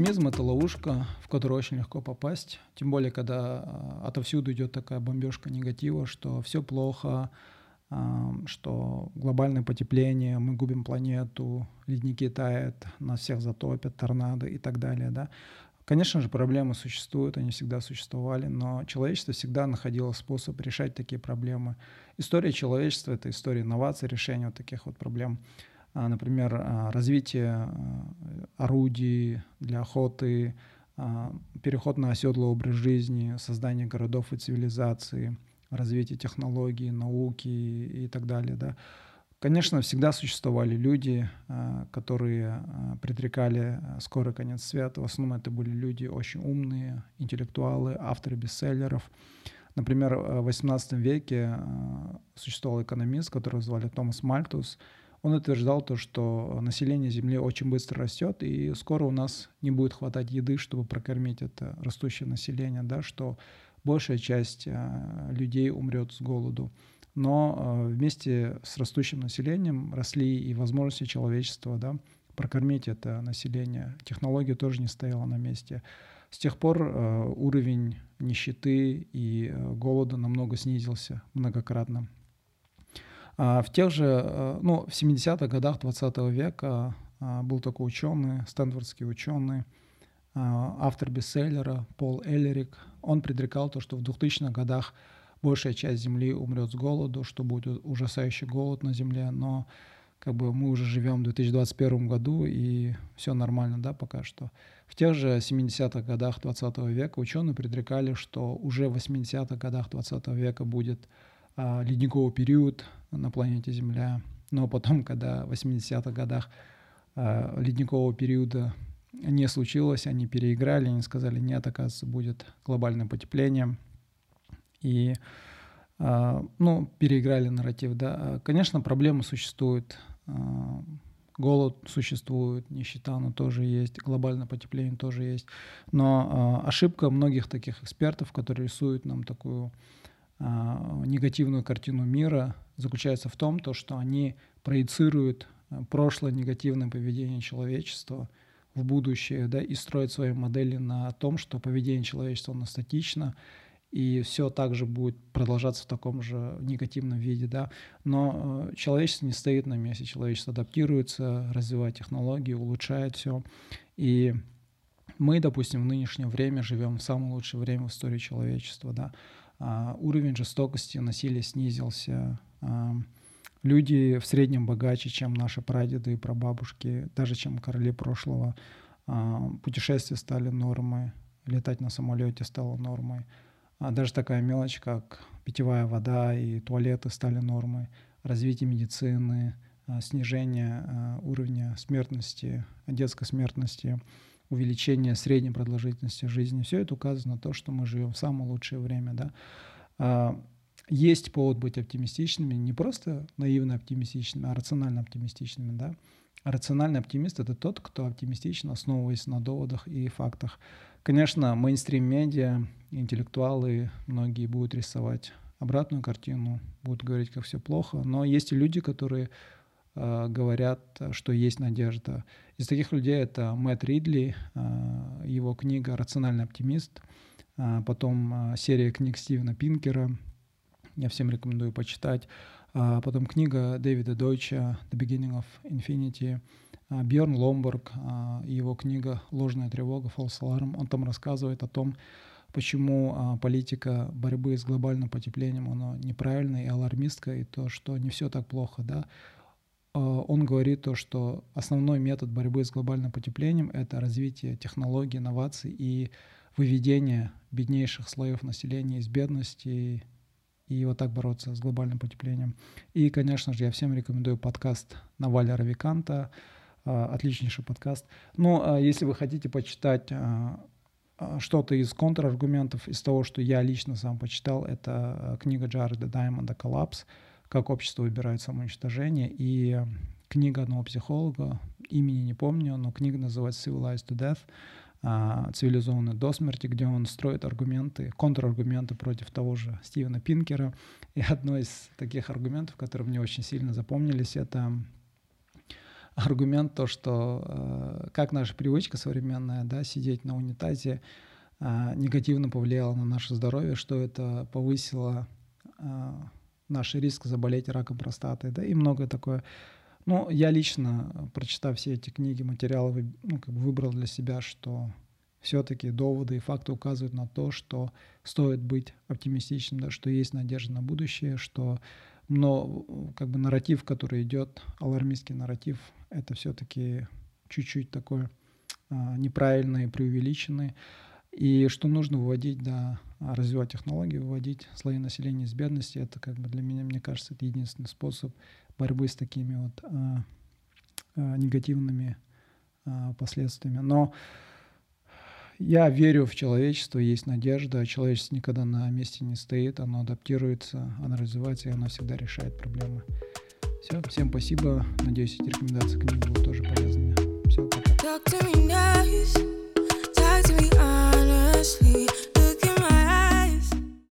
Пессимизм — это ловушка, в которую очень легко попасть. Тем более, когда а, отовсюду идет такая бомбежка негатива, что все плохо, а, что глобальное потепление, мы губим планету, ледники тают, нас всех затопят, торнадо и так далее. Да? Конечно же, проблемы существуют, они всегда существовали, но человечество всегда находило способ решать такие проблемы. История человечества — это история инноваций, решения вот таких вот проблем. А, например, а, развитие а, орудий для охоты, переход на оседлый образ жизни, создание городов и цивилизации, развитие технологий, науки и так далее. Да. Конечно, всегда существовали люди, которые предрекали скорый конец света. В основном это были люди очень умные, интеллектуалы, авторы бестселлеров. Например, в XVIII веке существовал экономист, которого звали Томас Мальтус – он утверждал то, что население Земли очень быстро растет, и скоро у нас не будет хватать еды, чтобы прокормить это растущее население, да, что большая часть э, людей умрет с голоду. Но э, вместе с растущим населением росли и возможности человечества да, прокормить это население. Технология тоже не стояла на месте. С тех пор э, уровень нищеты и голода намного снизился многократно. А в тех же, э, ну, в 70-х годах 20 века а, был такой ученый, стэнфордский ученый, а, автор бестселлера Пол Эллерик. Он предрекал то, что в 2000-х годах большая часть Земли умрет с голоду, что будет ужасающий голод на Земле, но как бы мы уже живем в 2021 году, и все нормально, да, пока что. В тех же 70-х годах 20 века ученые предрекали, что уже в 80-х годах 20 века будет ледниковый период на планете Земля. Но потом, когда в 80-х годах а, ледникового периода не случилось, они переиграли, они сказали, нет, оказывается, будет глобальное потепление. И, а, ну, переиграли нарратив, да. Конечно, проблемы существуют, голод существует, нищета, но тоже есть, глобальное потепление тоже есть. Но ошибка многих таких экспертов, которые рисуют нам такую а, негативную картину мира заключается в том, то, что они проецируют а, прошлое негативное поведение человечества в будущее, да, и строят свои модели на том, что поведение человечества оно статично, и все также будет продолжаться в таком же негативном виде, да. Но э, человечество не стоит на месте, человечество адаптируется, развивает технологии, улучшает все. И мы, допустим, в нынешнее время живем в самое лучшее время в истории человечества, да. А, уровень жестокости, насилия снизился. А, люди в среднем богаче, чем наши прадеды и прабабушки, даже чем короли прошлого. А, путешествия стали нормой, летать на самолете стало нормой. Даже такая мелочь, как питьевая вода и туалеты стали нормой. Развитие медицины, снижение уровня смертности, детской смертности – увеличение средней продолжительности жизни. Все это указано на то, что мы живем в самое лучшее время. Да? А, есть повод быть оптимистичными, не просто наивно оптимистичными, а рационально оптимистичными. Да? Рациональный оптимист — это тот, кто оптимистичен, основываясь на доводах и фактах. Конечно, мейнстрим-медиа, интеллектуалы, многие будут рисовать обратную картину, будут говорить, как все плохо, но есть и люди, которые говорят, что есть надежда. Из таких людей это Мэтт Ридли, э, его книга «Рациональный оптимист», э, потом серия книг Стивена Пинкера, я всем рекомендую почитать, потом книга Дэвида Дойча «The Beginning of Infinity», Бьорн Ломберг, его книга «Ложная тревога», «False Alarm», он там рассказывает о том, почему политика борьбы с глобальным потеплением, она неправильная и алармистская, и то, что не все так плохо, да, Э, он говорит то, что основной метод борьбы с глобальным потеплением — это развитие технологий, инноваций и выведение беднейших слоев населения из бедности и вот так бороться с глобальным потеплением. И, конечно же, я всем рекомендую подкаст Наваля Равиканта, э, отличнейший подкаст. Ну, если вы хотите почитать э, что-то из контраргументов, из того, что я лично сам почитал, это книга Джареда Даймонда «Коллапс», как общество выбирает самоуничтожение. И книга одного психолога, имени не помню, но книга называется Civilized to Death, а, цивилизованный до смерти, где он строит аргументы, контраргументы против того же Стивена Пинкера. И одно из таких аргументов, которые мне очень сильно запомнились, это аргумент то, что э, как наша привычка современная, да, сидеть на унитазе, э, негативно повлияла на наше здоровье, что это повысило э, наш риск заболеть раком простаты, да, и многое такое. Ну, я лично, прочитав все эти книги, материалы, ну, как бы выбрал для себя, что все-таки доводы и факты указывают на то, что стоит быть оптимистичным, да, что есть надежда на будущее, что но как бы нарратив, который идет, алармистский нарратив, это все-таки чуть-чуть такой а, неправильный, преувеличенный. И что нужно выводить, да, развивать технологии, выводить слои населения из бедности, это как бы для меня, мне кажется, это единственный способ борьбы с такими вот а, а, негативными а, последствиями. Но я верю в человечество, есть надежда. Человечество никогда на месте не стоит, оно адаптируется, оно развивается, и оно всегда решает проблемы. Все, всем спасибо. Надеюсь, эти рекомендации книг будут тоже полезными. Все, пока.